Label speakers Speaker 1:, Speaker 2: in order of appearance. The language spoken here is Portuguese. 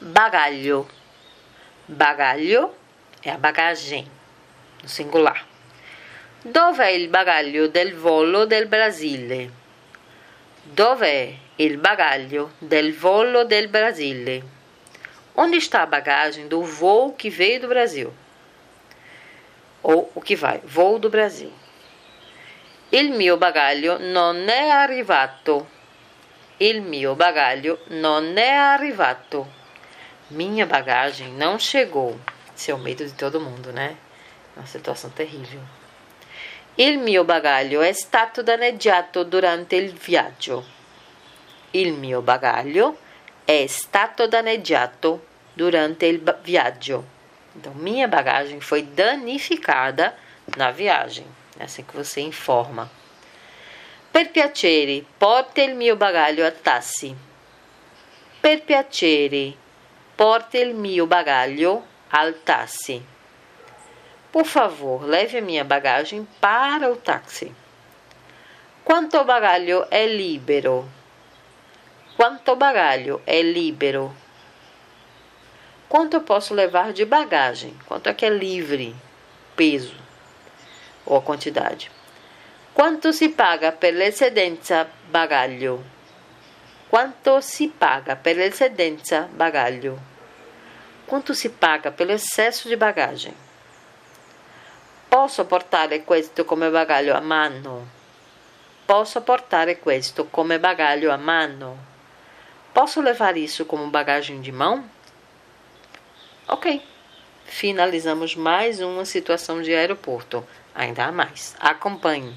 Speaker 1: bagaglio. Bagaglio é a bagagem, no singular. Dov'è il bagaglio del volo del Brasile? Dov'è il bagaglio del volo del Brasile? Onde está a bagagem do voo que veio do Brasil? Ou o que vai, voo do Brasil. Il mio bagaglio non è arrivato. Il mio bagaglio non è arrivato. Minha bagagem não chegou. Esse é o medo de todo mundo, né? Uma situação terrível. Il mio bagaglio è stato danneggiato durante il viaggio. Il mio bagaglio è stato danneggiato durante il viaggio. Então, minha bagagem foi danificada na viagem. É assim que você informa. Per piacere, porte il mio bagaglio a tassi. Per piacere, porte il mio bagaglio al tassi. Por favor, leve a minha bagagem para o táxi. Quanto bagaglio è libero? Quanto bagaglio è libero? Quanto posso levar de bagagem? Quanto é que é livre? Peso ou a quantidade. Quanto si paga per l'eccedenza bagaglio? Quanto si paga per l'eccedenza bagaglio? Quanto si paga pelo excesso de bagagem? Posso portare questo come bagaglio a mano? Posso portare questo come bagaglio a mano? Posso levar isso como bagagem de mão? Ok. Finalizamos mais uma situação de aeroporto. Ainda há mais. Acompanhe.